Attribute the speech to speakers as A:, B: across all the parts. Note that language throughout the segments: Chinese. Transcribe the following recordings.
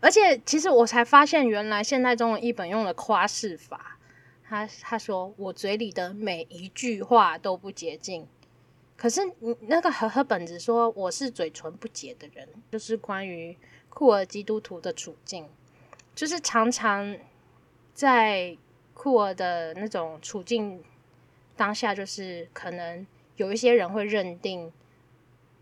A: 而且其实我才发现，原来现代中文译本用了夸饰法。他他说我嘴里的每一句话都不洁净，可是你那个和和本子说我是嘴唇不洁的人，就是关于酷儿基督徒的处境，就是常常在酷儿的那种处境当下，就是可能有一些人会认定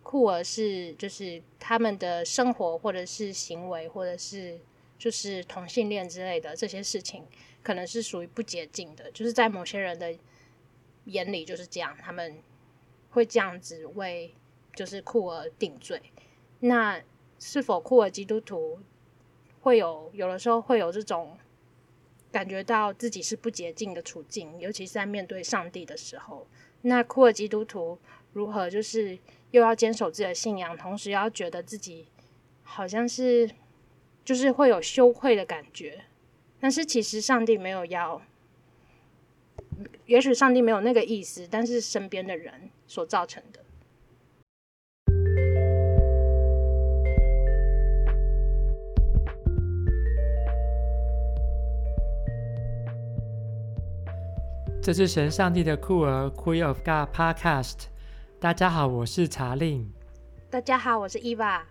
A: 酷儿是就是他们的生活或者是行为或者是就是同性恋之类的这些事情。可能是属于不洁净的，就是在某些人的眼里就是这样，他们会这样子为就是酷儿定罪。那是否酷儿基督徒会有有的时候会有这种感觉到自己是不洁净的处境，尤其是在面对上帝的时候，那酷儿基督徒如何就是又要坚守自己的信仰，同时要觉得自己好像是就是会有羞愧的感觉。但是其实上帝没有要，也许上帝没有那个意思，但是身边的人所造成的。
B: 这是神上帝的酷儿 Queen of God Podcast。大家好，我是查令。
A: 大家好，我是伊娃。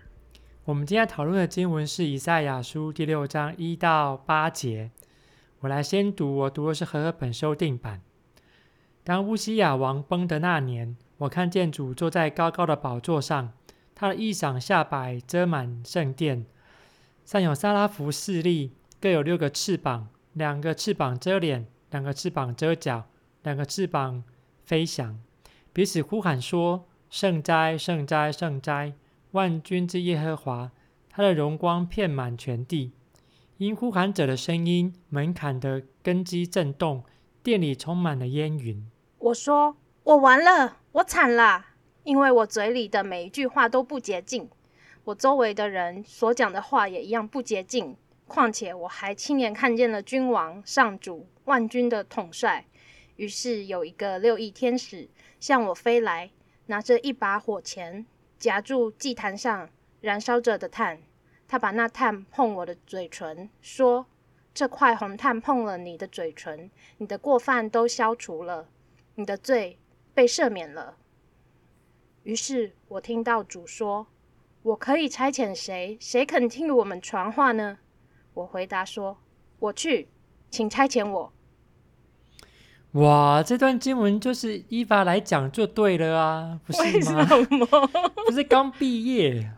B: 我们今天讨论的经文是以赛亚书第六章一到八节。我来先读，我读的是和合本修订版。当乌西雅王崩的那年，我看见主坐在高高的宝座上，他的衣裳下摆遮满圣殿，上有撒拉弗侍立，各有六个翅膀，两个翅膀遮脸，两个翅膀遮脚，两个翅膀飞翔，彼此呼喊说：“圣哉，圣哉，圣哉！”万军之耶和华，他的荣光遍满全地。因呼喊者的声音，门槛的根基震动，殿里充满了烟云。
A: 我说：“我完了，我惨了，因为我嘴里的每一句话都不洁净，我周围的人所讲的话也一样不洁净。况且我还亲眼看见了君王、上主、万军的统帅。于是有一个六翼天使向我飞来，拿着一把火钳。”夹住祭坛上燃烧着的炭，他把那炭碰我的嘴唇，说：“这块红炭碰了你的嘴唇，你的过犯都消除了，你的罪被赦免了。”于是我听到主说：“我可以差遣谁？谁肯替我们传话呢？”我回答说：“我去，请差遣我。”
B: 哇，这段经文就是伊娃来讲就对了啊，不是吗？
A: 为什么？
B: 不是刚毕业？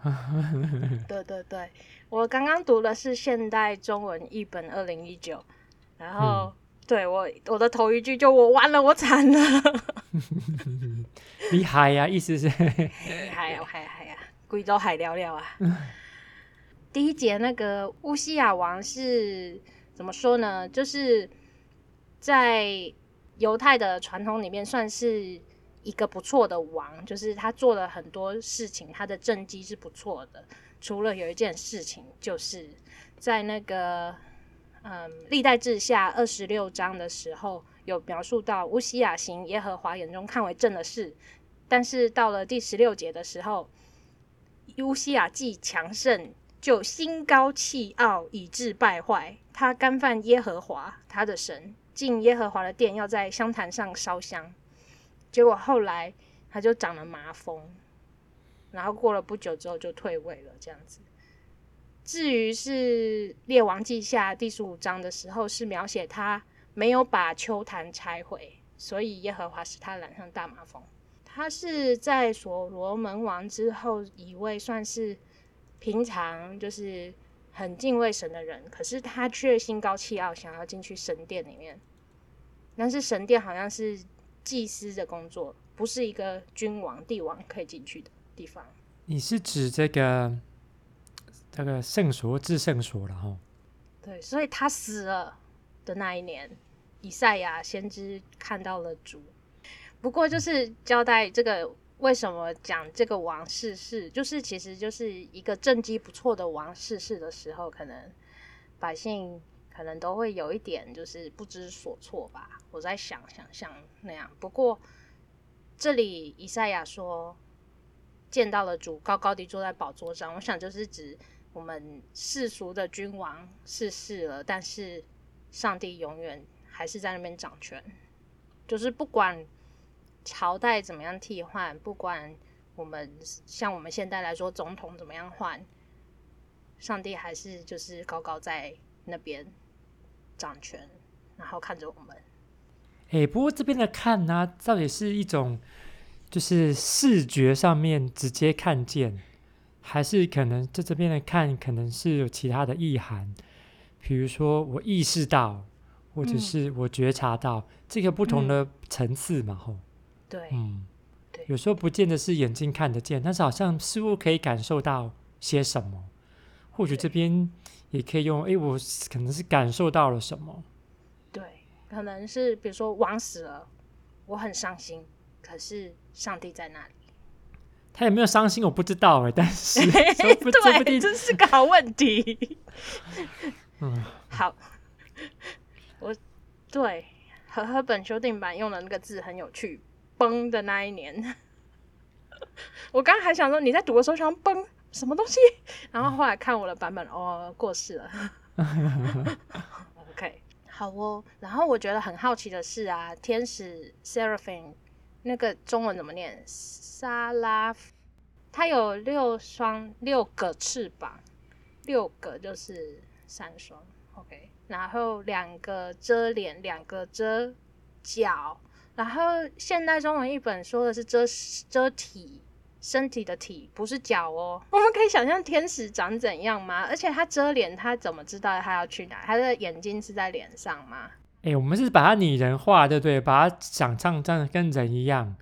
A: 对对对，我刚刚读的是现代中文译本二零一九，然后、嗯、对我我的头一句就我完了，我惨了。
B: 厉害呀，意思是
A: 厉害呀，海海呀，贵州海聊聊啊。第一节那个乌西雅王是怎么说呢？就是在。犹太的传统里面算是一个不错的王，就是他做了很多事情，他的政绩是不错的。除了有一件事情，就是在那个嗯历代志下二十六章的时候，有描述到乌西雅行耶和华眼中看为正的事，但是到了第十六节的时候，乌西雅既强盛，就心高气傲，以致败坏，他干犯耶和华他的神。进耶和华的殿，要在香坛上烧香，结果后来他就长了麻风，然后过了不久之后就退位了，这样子。至于是列王记下第十五章的时候，是描写他没有把秋坛拆毁，所以耶和华使他染上大麻风。他是在所罗门王之后一位算是平常就是很敬畏神的人，可是他却心高气傲，想要进去神殿里面。但是神殿好像是祭司的工作，不是一个君王、帝王可以进去的地方。
B: 你是指这个这个圣所、至圣所了哈？
A: 对，所以他死了的那一年，以赛亚先知看到了主。不过就是交代这个为什么讲这个王逝世，就是其实就是一个政绩不错的王逝世的时候，可能百姓。可能都会有一点就是不知所措吧，我在想想象那样。不过这里以赛亚说见到了主高高地坐在宝座上，我想就是指我我们世俗的君王逝世了，但是上帝永远还是在那边掌权，就是不管朝代怎么样替换，不管我们像我们现在来说总统怎么样换，上帝还是就是高高在那边掌权，然后看着我们。
B: 哎，不过这边的看呢、啊，到底是一种就是视觉上面直接看见。还是可能在这边的看，可能是有其他的意涵，比如说我意识到，或者是我觉察到、嗯、这个不同的层次嘛，吼、嗯。
A: 对，
B: 嗯，对，有时候不见得是眼睛看得见，但是好像似乎可以感受到些什么。或许这边也可以用，哎，我可能是感受到了什么。
A: 对，可能是比如说王死了，我很伤心，可是上帝在那里。
B: 他有没有伤心？我不知道哎，但是
A: 不对，这是个好问题。嗯，好，我对和和本修订版用的那个字很有趣，“崩”的那一年，我刚刚还想说你在读的时候想崩什么东西，然后后来看我的版本，哦，过世了。OK，好哦。然后我觉得很好奇的是啊，天使 Seraphim。那个中文怎么念？沙拉，它有六双六个翅膀，六个就是三双。OK，然后两个遮脸，两个遮脚。然后现代中文译本说的是遮遮体，身体的体不是脚哦。我们可以想象天使长怎样吗？而且他遮脸，他怎么知道他要去哪？他的眼睛是在脸上吗？
B: 哎、欸，我们是把它拟人化，对不对？把它想象这样跟人一样。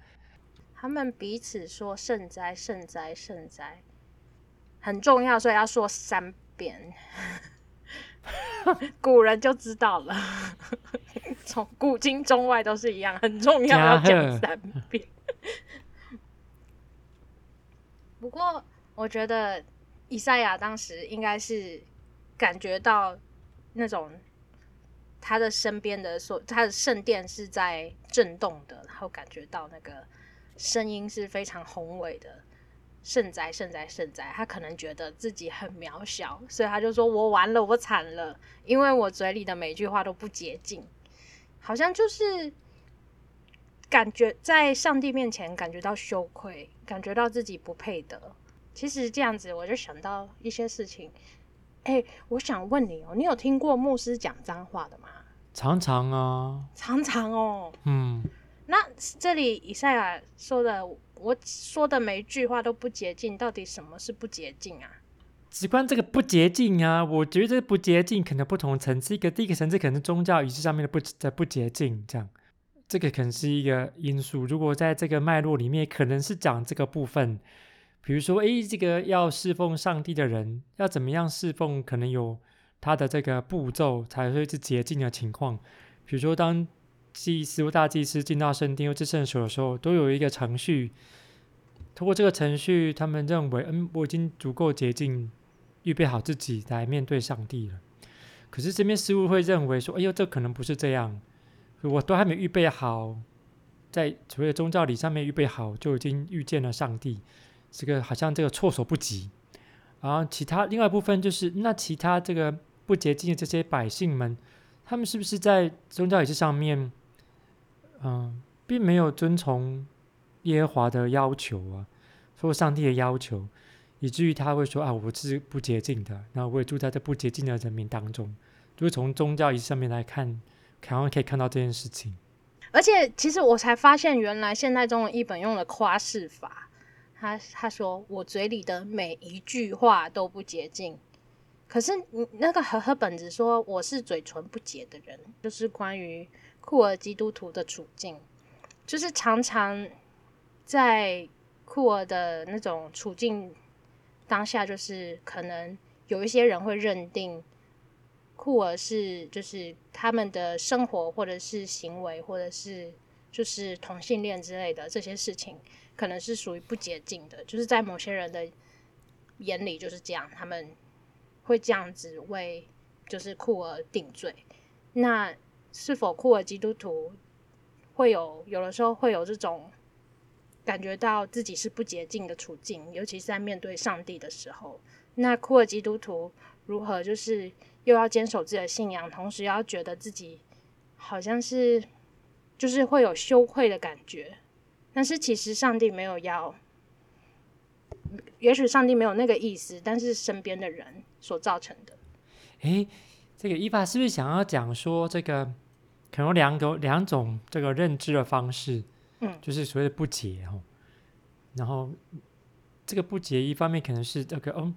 A: 他们彼此说圣哉、圣哉、圣哉，很重要，所以要说三遍。古人就知道了，从古今中外都是一样，很重要，要讲三遍。不过，我觉得以赛亚当时应该是感觉到那种。他的身边的所，他的圣殿是在震动的，然后感觉到那个声音是非常宏伟的，圣哉，圣哉，圣哉。他可能觉得自己很渺小，所以他就说：“我完了，我惨了，因为我嘴里的每句话都不洁净，好像就是感觉在上帝面前感觉到羞愧，感觉到自己不配得。其实这样子，我就想到一些事情。”哎、欸，我想问你哦，你有听过牧师讲脏话的吗？
B: 常常啊，
A: 常常哦。
B: 嗯，
A: 那这里以赛亚说的，我说的每一句话都不洁净，到底什么是不洁净啊？
B: 只关这个不洁净啊，我觉得不洁净可能不同层次，一个第一个层次可能是宗教仪式上面的不的不洁净，这样，这个可能是一个因素。如果在这个脉络里面，可能是讲这个部分。比如说，诶，这个要侍奉上帝的人要怎么样侍奉？可能有他的这个步骤才会是洁净的情况。比如说，当祭司或大祭司进到圣殿或至圣所的时候，都有一个程序。通过这个程序，他们认为，嗯，我已经足够洁净，预备好自己来面对上帝了。可是这边师傅会认为说，哎呦，这可能不是这样，我都还没预备好，在所谓的宗教礼上面预备好，就已经遇见了上帝。这个好像这个措手不及，然后其他另外一部分就是那其他这个不洁净的这些百姓们，他们是不是在宗教仪式上面，嗯，并没有遵从耶和华的要求啊，说上帝的要求，以至于他会说啊，我是不洁净的，然后我也住在这不洁净的人民当中，就是从宗教仪式上面来看，好像可以看到这件事情。
A: 而且其实我才发现，原来现代中文一本用了夸饰法。他他说，我嘴里的每一句话都不洁净，可是那个和和本子说我是嘴唇不洁的人，就是关于酷儿基督徒的处境，就是常常在酷儿的那种处境当下，就是可能有一些人会认定酷儿是就是他们的生活或者是行为或者是就是同性恋之类的这些事情。可能是属于不洁净的，就是在某些人的眼里就是这样，他们会这样子为就是酷儿定罪。那是否酷儿基督徒会有有的时候会有这种感觉到自己是不洁净的处境，尤其是在面对上帝的时候，那酷儿基督徒如何就是又要坚守自己的信仰，同时要觉得自己好像是就是会有羞愧的感觉，但是其实上帝没有要，也许上帝没有那个意思，但是身边的人所造成的。
B: 诶，这个伊爸是不是想要讲说这个可能有两个两种这个认知的方式？嗯，就是所谓的不解哦，然后这个不解一方面可能是这个嗯。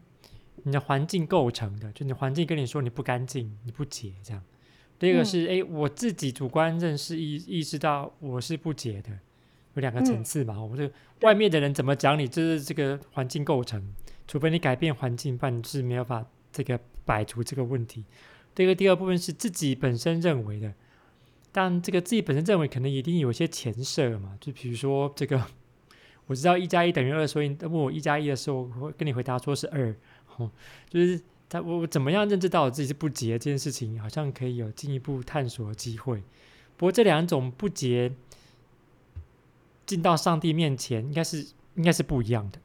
B: 你的环境构成的，就你环境跟你说你不干净，你不洁这样。第二个是，哎、嗯，我自己主观认识意意识到我是不洁的，有两个层次嘛。我、们、这外面的人怎么讲你，这是这个环境构成，除非你改变环境，不然你是没有办法这个摆除这个问题。这个第二部分是自己本身认为的，但这个自己本身认为可能一定有一些前设嘛，就比如说这个，我知道一加一等于二，所以问我一加一的时候，我会跟你回答说是二。哦，就是他，我怎么样认知到我自己是不洁这件事情，好像可以有进一步探索的机会。不过这两种不洁进到上帝面前，应该是应该是不一样的。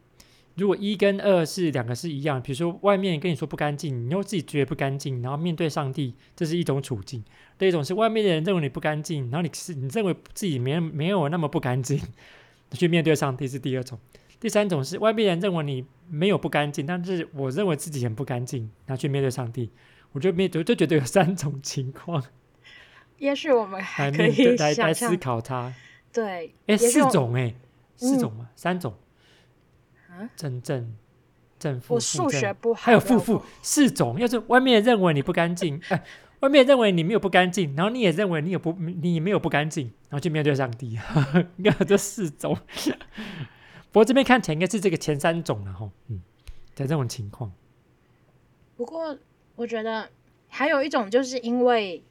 B: 如果一跟二是两个是一样，比如说外面跟你说不干净，你又自己觉得不干净，然后面对上帝，这是一种处境；第一种是外面的人认为你不干净，然后你是你认为自己没没有那么不干净，去面对上帝是第二种。第三种是外面人认为你没有不干净，但是我认为自己很不干净，然后去面对上帝，我就没就就觉得有三种情况。
A: 也许我们还可以
B: 来来思考它。
A: 对，
B: 哎，四种哎、欸，四种吗？嗯、三种啊？正正正负，
A: 我数学不好，
B: 还有负负四种。要是外面认为你不干净，哎，外面认为你没有不干净，然后你也认为你有不你没有不干净，然后去面对上帝，应该有这四种。不过这边看起来应该是这个前三种了哈，嗯，在这种情况。
A: 不过我觉得还有一种，就是因为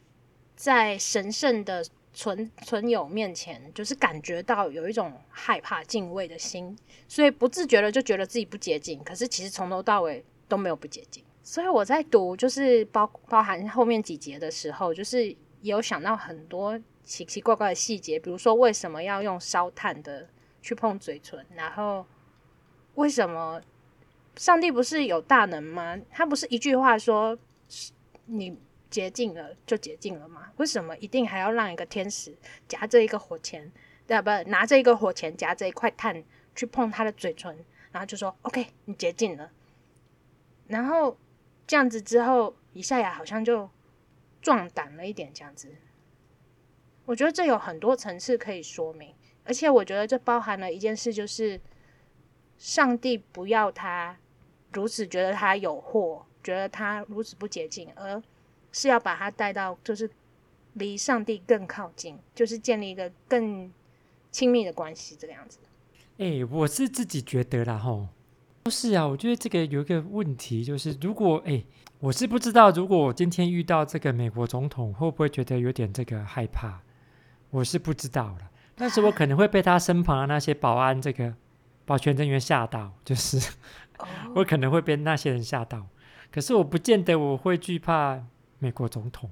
A: 在神圣的存存有面前，就是感觉到有一种害怕、敬畏的心，所以不自觉的就觉得自己不洁净。可是其实从头到尾都没有不洁净。所以我在读就是包包含后面几节的时候，就是也有想到很多奇奇怪怪的细节，比如说为什么要用烧炭的。去碰嘴唇，然后为什么上帝不是有大能吗？他不是一句话说你洁净了就洁净了吗？为什么一定还要让一个天使夹着一个火钳，对不？拿着一个火钳夹着一块炭去碰他的嘴唇，然后就说 OK，你洁净了。然后这样子之后，以赛亚好像就壮胆了一点，这样子。我觉得这有很多层次可以说明。而且我觉得这包含了一件事，就是上帝不要他如此觉得他有祸，觉得他如此不洁净，而是要把他带到就是离上帝更靠近，就是建立一个更亲密的关系这个样子。
B: 哎、我是自己觉得啦，吼，是啊，我觉得这个有一个问题，就是如果哎、我是不知道，如果我今天遇到这个美国总统，会不会觉得有点这个害怕？我是不知道了。但是我可能会被他身旁的那些保安、这个保全人员吓到，就是我可能会被那些人吓到。可是我不见得我会惧怕美国总统，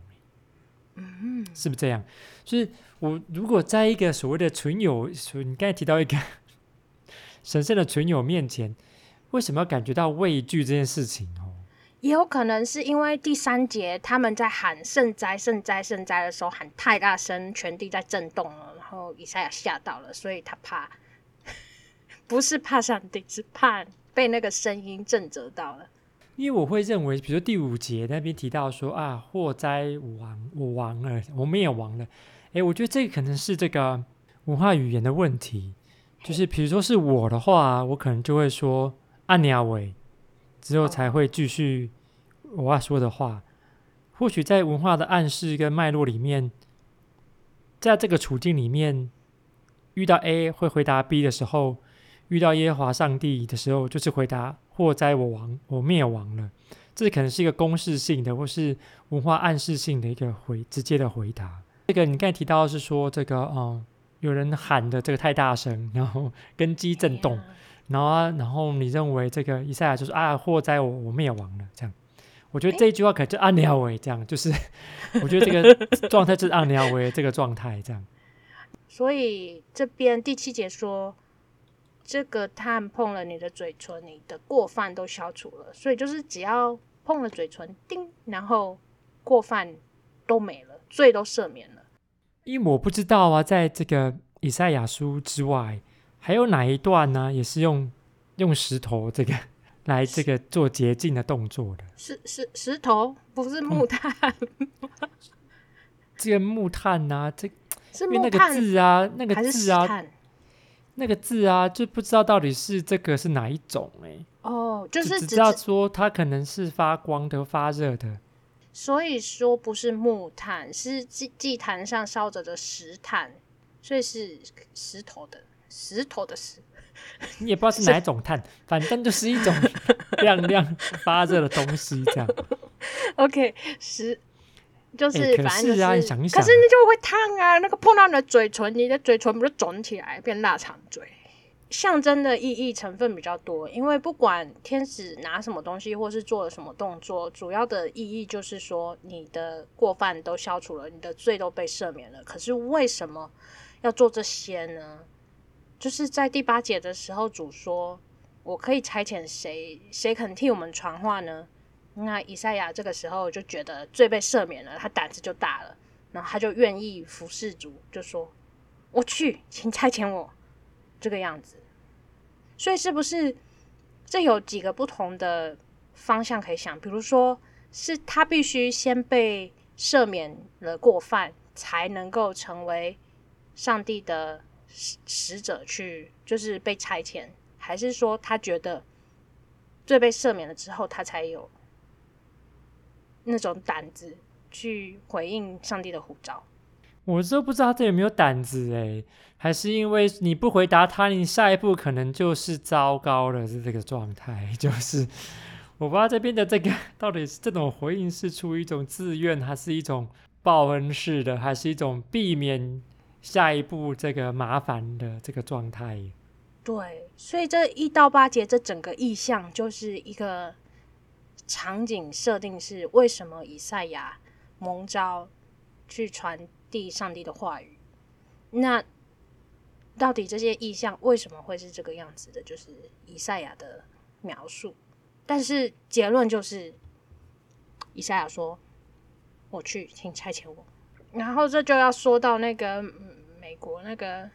B: 嗯，是不是这样？就是我如果在一个所谓的存有，你刚才提到一个 神圣的存有面前，为什么要感觉到畏惧这件事情？哦，
A: 也有可能是因为第三节他们在喊圣哉、圣哉、圣哉的时候喊太大声，全地在震动了。然后以赛亚吓到了，所以他怕，不是怕上帝，是怕被那个声音震慑到了。
B: 因为我会认为，比如说第五节那边提到说啊，祸哉我亡，我亡了，我们也亡了。诶，我觉得这个可能是这个文化语言的问题。就是比如说是我的话，我可能就会说阿尼亚伟，之后才会继续我要说的话。哦、或许在文化的暗示跟脉络里面。在这个处境里面，遇到 A 会回答 B 的时候，遇到耶和华上帝的时候，就是回答“祸灾我亡，我灭亡了”。这可能是一个公式性的，或是文化暗示性的一个回直接的回答。这个你刚才提到的是说，这个嗯，有人喊的这个太大声，然后根基震动，然后啊，然后你认为这个以赛亚就是啊，祸灾我，我灭亡了这样。我觉得这一句话可能就按鸟为这样，就是 我觉得这个状态就是按鸟为这个状态这样。
A: 所以这边第七节说，这个炭碰了你的嘴唇，你的过犯都消除了。所以就是只要碰了嘴唇，叮，然后过犯都没了，罪都赦免了。
B: 因为我不知道啊，在这个以赛亚书之外，还有哪一段呢？也是用用石头这个来这个做洁净的动作的？
A: 石石石头不是木炭。嗯
B: 这个木炭呐、啊，这
A: 是
B: 因为那个字啊，那个字啊，那个字啊，就不知道到底是这个是哪一种哎、欸。
A: 哦，就是
B: 只知道说它可能是发光的、发热的。
A: 所以说不是木炭，是祭祭坛上烧着的石炭，所以是石头的石头的石。
B: 你也不知道是哪一种碳，反正就是一种亮亮发热的东西，这样。
A: OK，石。就是，反正就是，
B: 欸、可是啊，你想一想，
A: 可是你就会烫啊，那个碰到你的嘴唇，你的嘴唇不是肿起来变腊肠嘴？象征的意义成分比较多，因为不管天使拿什么东西，或是做了什么动作，主要的意义就是说你的过犯都消除了，你的罪都被赦免了。可是为什么要做这些呢？就是在第八节的时候，主说：“我可以差遣谁？谁肯替我们传话呢？”那以赛亚这个时候就觉得罪被赦免了，他胆子就大了，然后他就愿意服侍主，就说：“我去，请差遣我。”这个样子，所以是不是这有几个不同的方向可以想？比如说，是他必须先被赦免了过犯，才能够成为上帝的使者去，就是被拆迁，还是说他觉得罪被赦免了之后，他才有？那种胆子去回应上帝的呼召，
B: 我都不知道他有没有胆子哎，还是因为你不回答他，你下一步可能就是糟糕了，是这个状态。就是我不知道这边的这个到底是这种回应是出于一种自愿，还是一种报恩式的，还是一种避免下一步这个麻烦的这个状态。
A: 对，所以这一到八节这整个意象就是一个。场景设定是为什么以赛亚蒙召去传递上帝的话语？那到底这些意象为什么会是这个样子的？就是以赛亚的描述。但是结论就是，以赛亚说：“我去，请差遣我。”然后这就要说到那个美国那个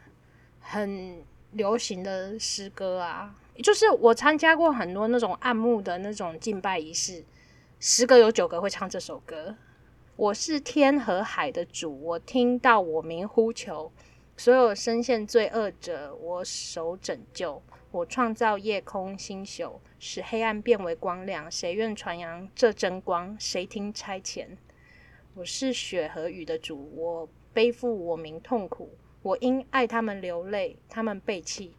A: 很流行的诗歌啊。就是我参加过很多那种暗牧的那种敬拜仪式，十个有九个会唱这首歌。我是天和海的主，我听到我名呼求，所有深陷罪恶者，我手拯救。我创造夜空星宿，使黑暗变为光亮。谁愿传扬这真光？谁听差遣？我是雪和雨的主，我背负我民痛苦，我因爱他们流泪，他们背弃。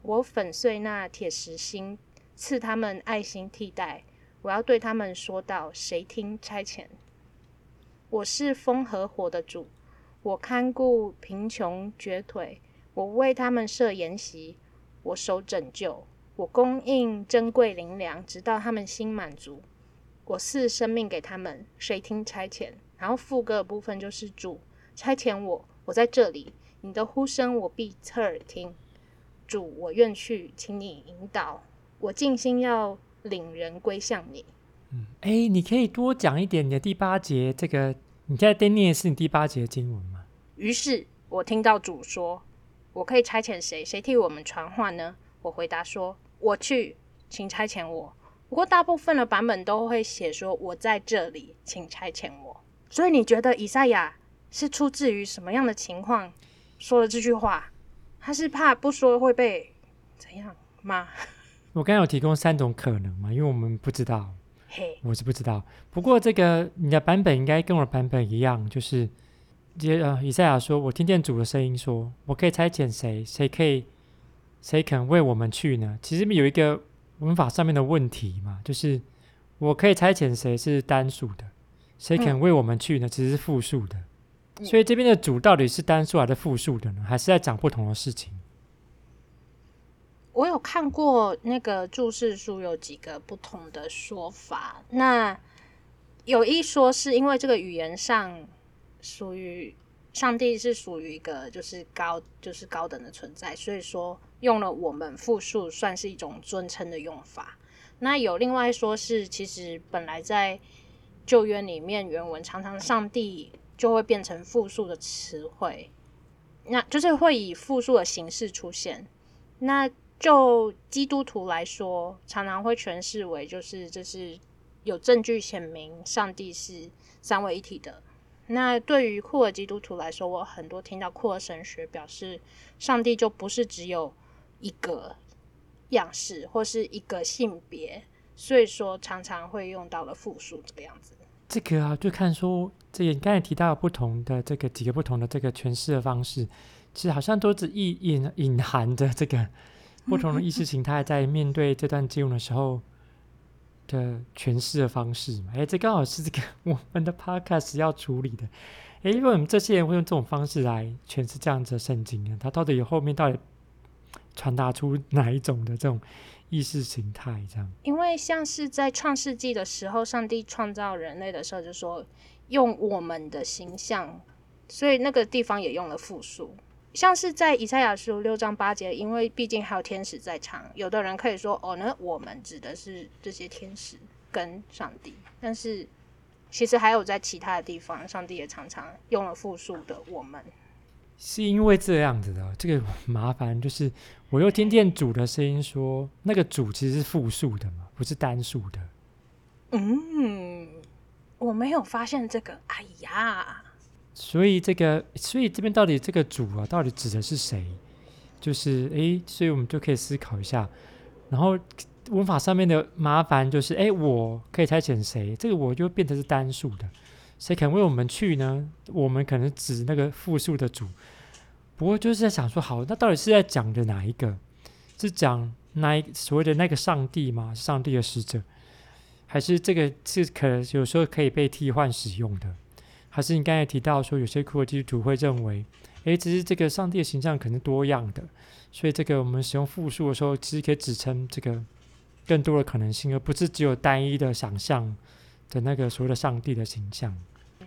A: 我粉碎那铁石心，赐他们爱心替代。我要对他们说道：谁听差遣？我是风和火的主，我看顾贫穷瘸腿，我为他们设筵席，我手拯救，我供应珍贵灵粮，直到他们心满足。我赐生命给他们，谁听差遣？然后副歌的部分就是主差遣我，我在这里，你的呼声我必侧耳听。主，我愿去，请你引导我，尽心要领人归向你。
B: 嗯，哎、欸，你可以多讲一点你的第八节这个，你现在在念的是你第八节的经文吗？
A: 于是我听到主说：“我可以差遣谁？谁替我们传话呢？”我回答说：“我去，请差遣我。”不过大部分的版本都会写说：“我在这里，请差遣我。”所以你觉得以赛亚是出自于什么样的情况说了这句话？他是怕不说会被怎样吗？
B: 我刚才有提供三种可能嘛，因为我们不知道，
A: 嘿，
B: 我是不知道。不过这个你的版本应该跟我的版本一样，就是接呃以赛亚说：“我听见主的声音说，我可以差遣谁？谁可以？谁肯为我们去呢？”其实有一个文法上面的问题嘛，就是我可以差遣谁是单数的，谁肯为我们去呢？其实是复数的。所以这边的主到底是单数还是复数的呢？还是在讲不同的事情？
A: 我有看过那个注释书，有几个不同的说法。那有一说是因为这个语言上属于上帝是属于一个就是高就是高等的存在，所以说用了我们复数，算是一种尊称的用法。那有另外说是，其实本来在旧约里面原文常常上帝就会变成复数的词汇，那就是会以复数的形式出现。那就基督徒来说，常常会诠释为就是这是有证据显明上帝是三位一体的。那对于库尔基督徒来说，我很多听到库尔神学表示，上帝就不是只有一个。样式或是一个性别，所以说常常会用到了复数这个样子。
B: 这个啊，就看说这个你刚才提到不同的这个几个不同的这个诠释的方式，其实好像都只意隐隐含着这个不同的意识形态在面对这段经文的时候的诠释的方式嘛。哎，这刚好是这个我们的 podcast 要处理的。哎，为什么这些人会用这种方式来诠释这样子的圣经呢？他到底有后面到底？传达出哪一种的这种意识形态？这样，
A: 因为像是在创世纪的时候，上帝创造人类的时候，就说用我们的形象，所以那个地方也用了复数。像是在以赛亚书六章八节，因为毕竟还有天使在场，有的人可以说哦，那我们指的是这些天使跟上帝，但是其实还有在其他的地方，上帝也常常用了复数的我们。
B: 是因为这样子的，这个麻烦就是，我又听见主的声音说，那个主其实是复数的嘛，不是单数的。
A: 嗯，我没有发现这个。哎呀，
B: 所以这个，所以这边到底这个主啊，到底指的是谁？就是诶，所以我们就可以思考一下。然后文法上面的麻烦就是，诶，我可以差遣谁？这个我就变成是单数的。谁肯为我们去呢？我们可能指那个复数的主，不过就是在想说，好，那到底是在讲的哪一个？是讲那一所谓的那个上帝吗？上帝的使者，还是这个是可能有时候可以被替换使用的？还是你刚才提到说，有些库尔基督徒会认为，诶，只是这个上帝的形象可能多样的，所以这个我们使用复数的时候，其实可以指称这个更多的可能性，而不是只有单一的想象的那个所谓的上帝的形象。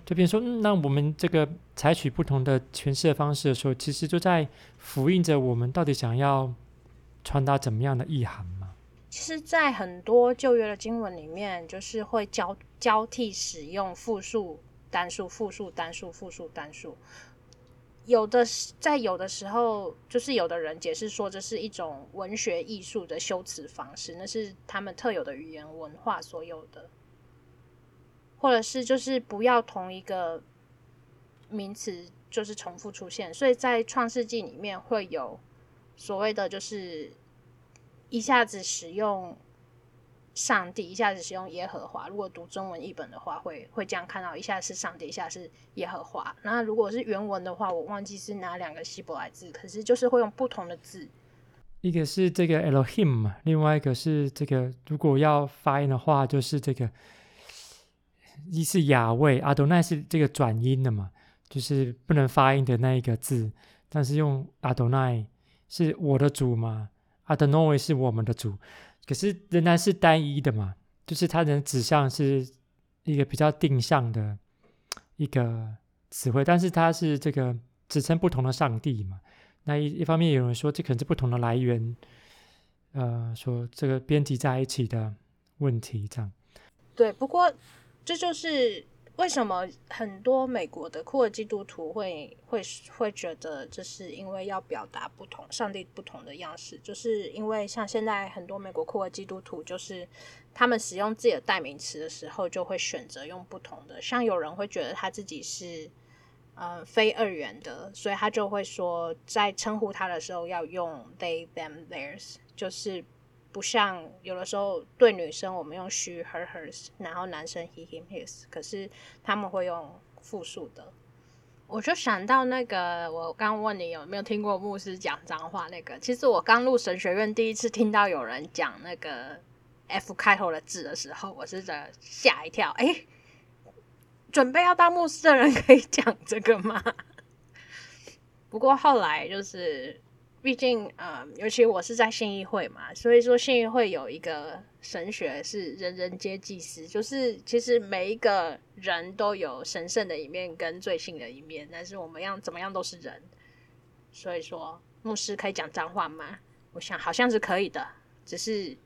B: 就比如说，那我们这个采取不同的诠释的方式的时候，其实就在复印着我们到底想要传达怎么样的意涵嘛。
A: 其实，在很多旧约的经文里面，就是会交交替使用复数、单数、复数、单数、复数、单数。有的在有的时候，就是有的人解释说，这是一种文学艺术的修辞方式，那是他们特有的语言文化所有的。或者是就是不要同一个名词就是重复出现，所以在创世纪里面会有所谓的就是一下子使用上帝，一下子使用耶和华。如果读中文译本的话，会会这样看到，一下是上帝，一下是耶和华。那如果是原文的话，我忘记是哪两个希伯来字，可是就是会用不同的字。
B: 一个是这个 Elohim，另外一个是这个，如果要发音的话，就是这个。一是雅位，阿多奈是这个转音的嘛，就是不能发音的那一个字，但是用阿多奈是我的主嘛，阿多诺维是我们的主，可是仍然是单一的嘛，就是它能指向是一个比较定向的一个词汇，但是它是这个指称不同的上帝嘛。那一一方面有人说这可能是不同的来源，呃，说这个编辑在一起的问题这样。
A: 对，不过。这就是为什么很多美国的库尔基督徒会会会觉得，这是因为要表达不同上帝不同的样式，就是因为像现在很多美国库尔基督徒，就是他们使用自己的代名词的时候，就会选择用不同的。像有人会觉得他自己是呃非二元的，所以他就会说，在称呼他的时候要用 they them theirs，就是。不像有的时候对女生我们用 she her hers，然后男生 he him his，可是他们会用复数的。我就想到那个，我刚问你有没有听过牧师讲脏话那个，其实我刚入神学院第一次听到有人讲那个 F 开头的字的时候，我是真吓一跳。哎，准备要当牧师的人可以讲这个吗？不过后来就是。毕竟，嗯，尤其我是在信义会嘛，所以说信义会有一个神学是人人皆祭司，就是其实每一个人都有神圣的一面跟罪性的一面，但是我们要怎么样都是人，所以说牧师可以讲脏话吗？我想好像是可以的，只是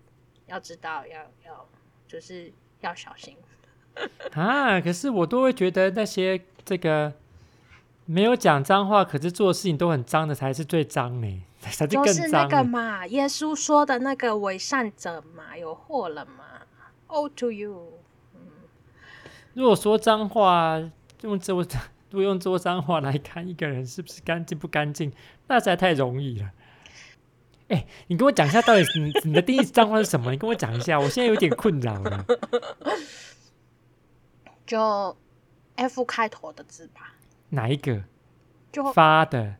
A: 要知道要要就是要小心
B: 啊。可是我都会觉得那些这个没有讲脏话，可是做事情都很脏的才是最脏呢，
A: 就是那个嘛，耶稣说的那个伪善者嘛，有祸了嘛。Oh to you。
B: 如果说脏话，用这 如果用说脏话来看一个人是不是干净不干净，那实在太容易了。哎，你跟我讲一下，到底你 你的第一脏话是什么？你跟我讲一下，我现在有点困扰了。
A: 就 F 开头的字吧。
B: 哪一个？
A: 就
B: Father。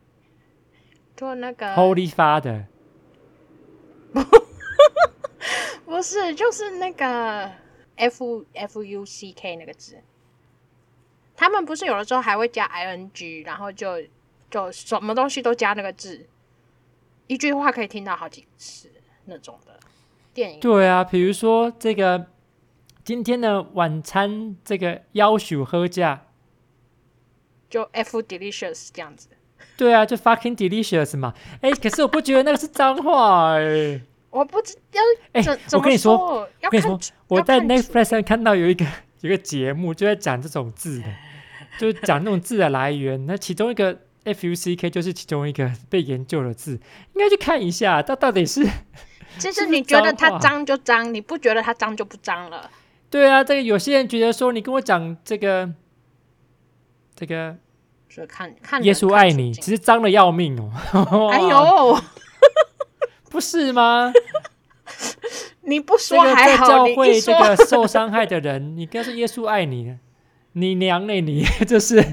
A: 就那个
B: Holy Father。
A: 不是，就是那个 F F U C K 那个字。他们不是有的时候还会加 I N G，然后就就什么东西都加那个字。一句话可以听到好几次那种的电影。
B: 对啊，比如说这个今天的晚餐，这个要求喝价，
A: 就 F delicious 这样子。
B: 对啊，就 fucking delicious 嘛。哎，可是我不觉得那个是脏话哎。
A: 我不知要
B: 哎，我跟你说，我跟你说，我在 Netflix 上看到有一个 有一个节目，就在讲这种字的，就是讲那种字的来源。那其中一个。F U C K 就是其中一个被研究的字，应该去看一下，它到底是。
A: 其实 你觉得它脏就脏，你不觉得它脏就不脏了。
B: 对啊，这个有些人觉得说，你跟我讲这个，这个，
A: 是看看
B: 耶稣爱你，其实脏的要命
A: 哦。哎呦，
B: 不是吗？
A: 你不说还好，
B: 教会这个受伤害的人，你跟他说耶稣爱你，你娘嘞你，就是。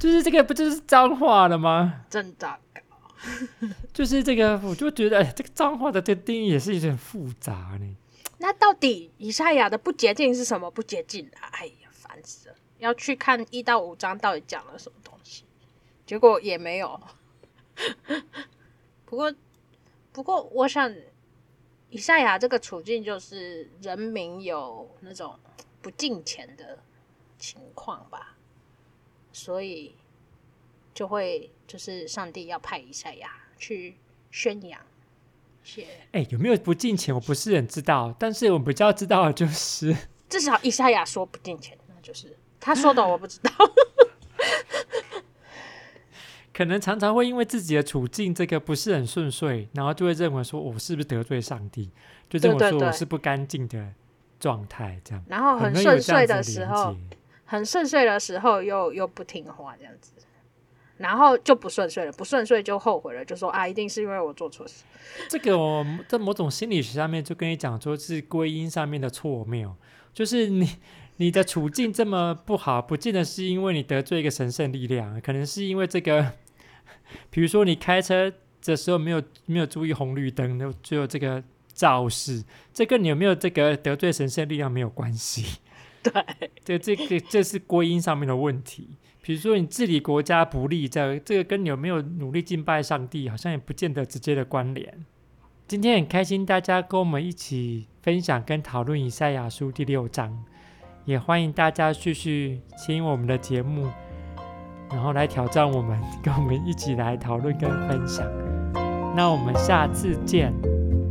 B: 就是这个不就是脏话了吗？
A: 真的，
B: 就是这个，我就觉得，哎，这个脏话的这个定义也是有点复杂呢。
A: 那到底以赛亚的不洁净是什么不洁净啊？哎呀，烦死了！要去看一到五章到底讲了什么东西，结果也没有。不过，不过，我想以赛亚这个处境就是人民有那种不敬钱的情况吧。所以就会就是上帝要派以赛亚去宣扬谢。
B: 哎，有没有不敬钱？我不是很知道，但是我比较知道的就是，
A: 至少以赛亚说不敬钱，那就是他说的，我不知道。
B: 可能常常会因为自己的处境这个不是很顺遂，然后就会认为说，我是不是得罪上帝？就认为说我是不干净的状态，这样。
A: 然后很顺遂的时候。很顺遂的时候又又不听话这样子，然后就不顺遂了，不顺遂就后悔了，就说啊，一定是因为我做错事。
B: 这个我在某种心理学上面就跟你讲说，是归因上面的错谬，就是你你的处境这么不好，不见得是因为你得罪一个神圣力量，可能是因为这个，比如说你开车的时候没有没有注意红绿灯，就有这个肇事，这跟你有没有这个得罪神圣力量没有关系。对，这这个这是归因上面的问题。比如说你治理国家不利，这这个跟你有没有努力敬拜上帝，好像也不见得直接的关联。今天很开心大家跟我们一起分享跟讨论以赛亚书第六章，也欢迎大家继续听我们的节目，然后来挑战我们，跟我们一起来讨论跟分享。那我们下次见，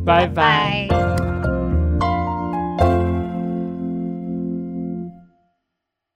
B: 拜拜。